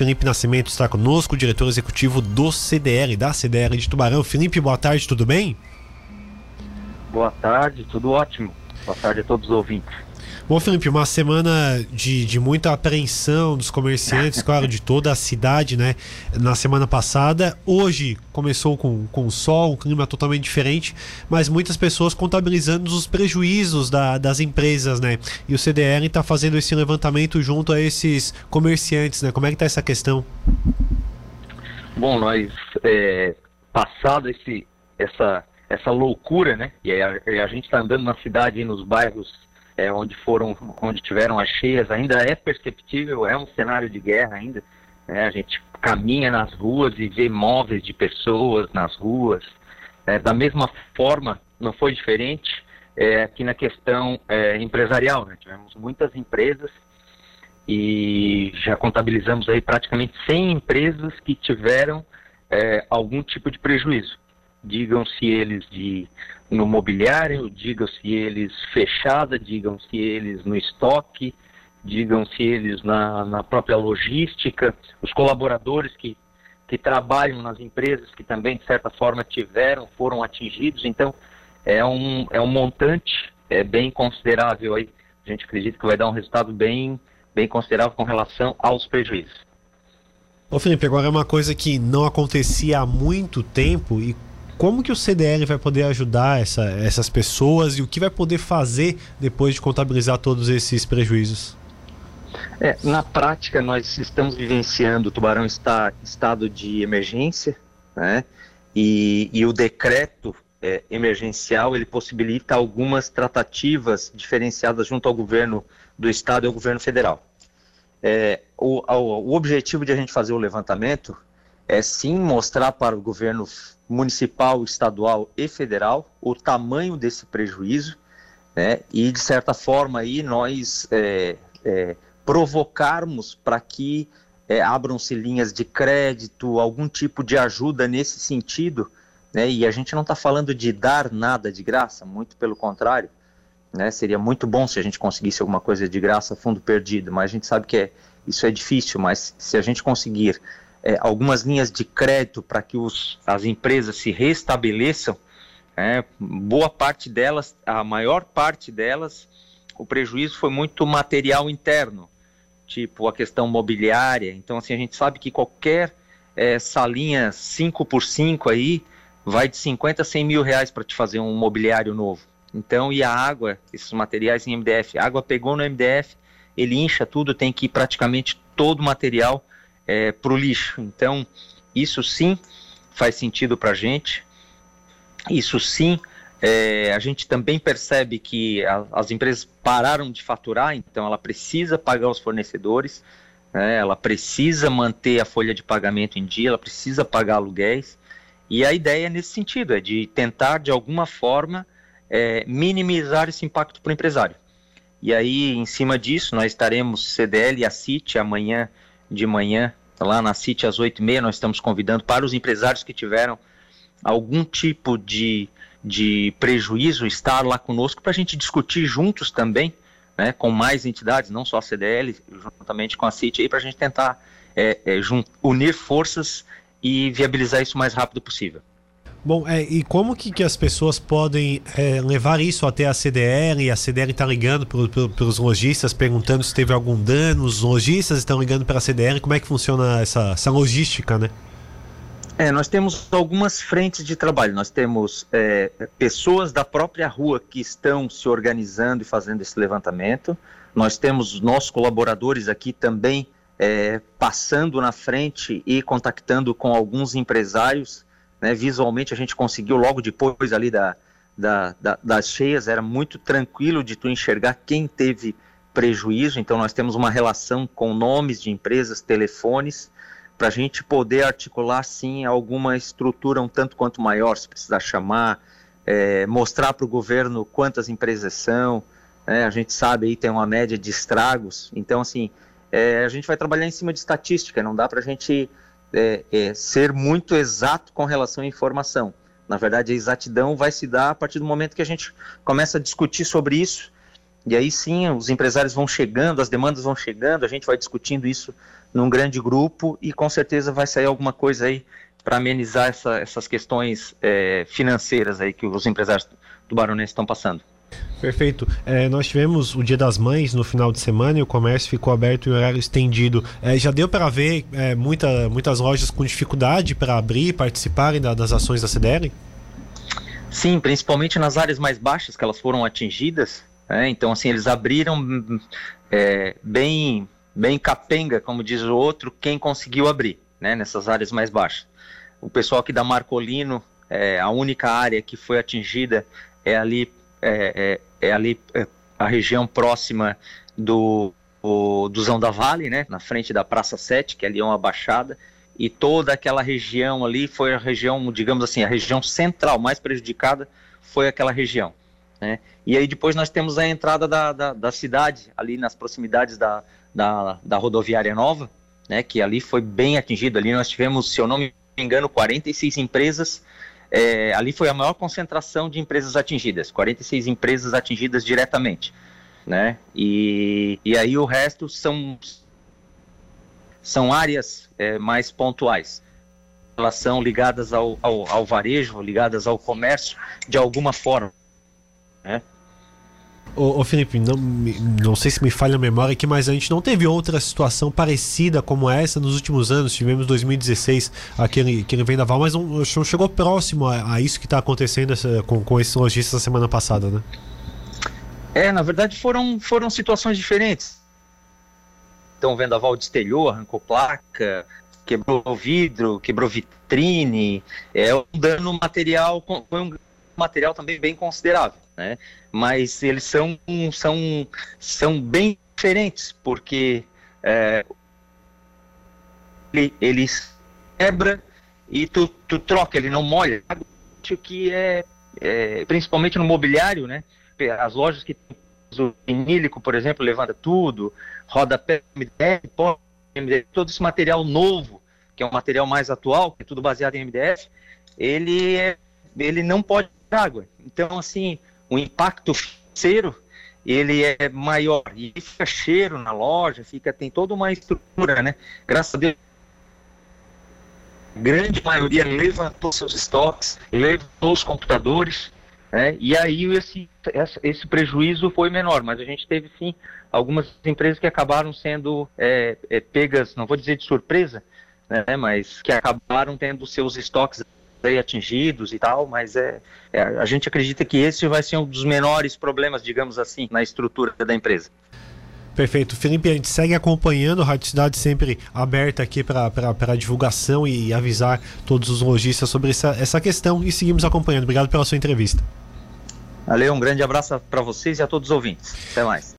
Felipe Nascimento está conosco, diretor executivo do CDL, da CDL de Tubarão. Felipe, boa tarde, tudo bem? Boa tarde, tudo ótimo. Boa tarde a todos os ouvintes. Bom, Felipe, uma semana de, de muita apreensão dos comerciantes, claro, de toda a cidade, né? Na semana passada. Hoje começou com, com sol, um clima totalmente diferente, mas muitas pessoas contabilizando os prejuízos da, das empresas, né? E o CDL está fazendo esse levantamento junto a esses comerciantes, né? Como é que está essa questão? Bom, nós, é, passado esse, essa, essa loucura, né? E a, a gente está andando na cidade, nos bairros é, onde foram, onde tiveram as cheias, ainda é perceptível, é um cenário de guerra ainda. Né? A gente caminha nas ruas e vê móveis de pessoas nas ruas. É, da mesma forma, não foi diferente é, aqui na questão é, empresarial. Né? Tivemos muitas empresas e já contabilizamos aí praticamente 100 empresas que tiveram é, algum tipo de prejuízo digam-se eles de no mobiliário, digam-se eles fechada, digam-se eles no estoque, digam-se eles na, na própria logística, os colaboradores que, que trabalham nas empresas que também de certa forma tiveram, foram atingidos, então é um, é um montante é bem considerável aí, a gente acredita que vai dar um resultado bem, bem considerável com relação aos prejuízos. Ô Felipe, agora é uma coisa que não acontecia há muito tempo e como que o CDL vai poder ajudar essa, essas pessoas e o que vai poder fazer depois de contabilizar todos esses prejuízos? É, na prática, nós estamos vivenciando, o Tubarão está em estado de emergência, né? E, e o decreto é, emergencial ele possibilita algumas tratativas diferenciadas junto ao governo do estado e ao governo federal. É, o, o, o objetivo de a gente fazer o levantamento é sim mostrar para o governo municipal, estadual e federal o tamanho desse prejuízo, né? E de certa forma aí nós é, é, provocarmos para que é, abram-se linhas de crédito, algum tipo de ajuda nesse sentido, né? E a gente não está falando de dar nada de graça, muito pelo contrário, né? Seria muito bom se a gente conseguisse alguma coisa de graça, fundo perdido, mas a gente sabe que é, isso é difícil, mas se a gente conseguir é, algumas linhas de crédito para que os, as empresas se restabeleçam, é, boa parte delas, a maior parte delas, o prejuízo foi muito material interno, tipo a questão mobiliária. Então, assim, a gente sabe que qualquer é, salinha 5 por 5 aí vai de 50 a 100 mil reais para te fazer um mobiliário novo. Então, e a água, esses materiais em MDF, a água pegou no MDF, ele incha tudo, tem que ir praticamente todo o material é, para o lixo. Então, isso sim faz sentido para a gente. Isso sim, é, a gente também percebe que a, as empresas pararam de faturar, então ela precisa pagar os fornecedores, né, ela precisa manter a folha de pagamento em dia, ela precisa pagar aluguéis. E a ideia é nesse sentido, é de tentar de alguma forma é, minimizar esse impacto para o empresário. E aí, em cima disso, nós estaremos CDL e a CIT amanhã de manhã lá na City às 8h30, nós estamos convidando para os empresários que tiveram algum tipo de, de prejuízo estar lá conosco para a gente discutir juntos também, né, com mais entidades, não só a CDL, juntamente com a City, para a gente tentar é, é, unir forças e viabilizar isso o mais rápido possível. Bom, é, e como que, que as pessoas podem é, levar isso até a CDL? E a CDL está ligando pro, pro, pelos lojistas, perguntando se teve algum dano. Os lojistas estão ligando para a CDL. Como é que funciona essa, essa logística, né? É, nós temos algumas frentes de trabalho. Nós temos é, pessoas da própria rua que estão se organizando e fazendo esse levantamento. Nós temos nossos colaboradores aqui também é, passando na frente e contactando com alguns empresários né, visualmente a gente conseguiu logo depois ali da, da, da, das cheias, era muito tranquilo de tu enxergar quem teve prejuízo, então nós temos uma relação com nomes de empresas, telefones, para a gente poder articular sim alguma estrutura um tanto quanto maior, se precisar chamar, é, mostrar para o governo quantas empresas são, né, a gente sabe aí tem uma média de estragos, então assim, é, a gente vai trabalhar em cima de estatística, não dá para a gente é, é, ser muito exato com relação à informação. Na verdade, a exatidão vai se dar a partir do momento que a gente começa a discutir sobre isso E aí sim, os empresários vão chegando, as demandas vão chegando, a gente vai discutindo isso num grande grupo e com certeza vai sair alguma coisa aí para amenizar essa, essas questões é, financeiras aí que os empresários do Baronense estão passando. Perfeito. É, nós tivemos o Dia das Mães no final de semana e o comércio ficou aberto em horário estendido. É, já deu para ver é, muita, muitas lojas com dificuldade para abrir e participarem da, das ações da CDL? Sim, principalmente nas áreas mais baixas que elas foram atingidas. Né? Então, assim, eles abriram é, bem, bem capenga, como diz o outro, quem conseguiu abrir né? nessas áreas mais baixas. O pessoal aqui da Marcolino, é, a única área que foi atingida é ali é, é, é ali é, a região próxima do, o, do Zão da Vale, né, na frente da Praça 7, que ali é uma baixada, e toda aquela região ali foi a região, digamos assim, a região central mais prejudicada foi aquela região. Né? E aí depois nós temos a entrada da, da, da cidade, ali nas proximidades da, da, da, rodoviária nova, né, que ali foi bem atingido. Ali nós tivemos, se eu não me engano, 46 empresas é, ali foi a maior concentração de empresas atingidas, 46 empresas atingidas diretamente, né? E, e aí o resto são são áreas é, mais pontuais, elas são ligadas ao, ao, ao varejo, ligadas ao comércio de alguma forma, né? Ô, ô, Felipe, não, não sei se me falha a memória aqui, mas a gente não teve outra situação parecida como essa nos últimos anos. Tivemos 2016 aquele, aquele vendaval, mas não, não chegou próximo a, a isso que está acontecendo com, com esses lojistas na semana passada, né? É, na verdade foram, foram situações diferentes. Então, o vendaval destelhou, arrancou placa, quebrou vidro, quebrou vitrine, é um dano material, foi um material também bem considerável né? Mas eles são, são, são bem diferentes, porque é, ele, ele quebra e tu, tu troca, ele não molha. Acho que é, é, principalmente no mobiliário, né? As lojas que o vinílico, por exemplo, levanta tudo, rodapé, MDF, pó, MDF, todo esse material novo, que é um material mais atual, que é tudo baseado em MDF, ele, é, ele não pode água. Então, assim, o impacto financeiro ele é maior e fica cheiro na loja, fica tem toda uma estrutura, né? Graças a Deus, a grande maioria levantou seus estoques, levantou os computadores, né? E aí esse, esse prejuízo foi menor, mas a gente teve sim algumas empresas que acabaram sendo é, é, pegas, não vou dizer de surpresa, né? Mas que acabaram tendo seus estoques aí atingidos e tal, mas é, é, a gente acredita que esse vai ser um dos menores problemas, digamos assim, na estrutura da empresa. Perfeito. Felipe, a gente segue acompanhando, a Rádio Cidade sempre aberta aqui para divulgação e avisar todos os lojistas sobre essa, essa questão e seguimos acompanhando. Obrigado pela sua entrevista. Valeu, um grande abraço para vocês e a todos os ouvintes. Até mais.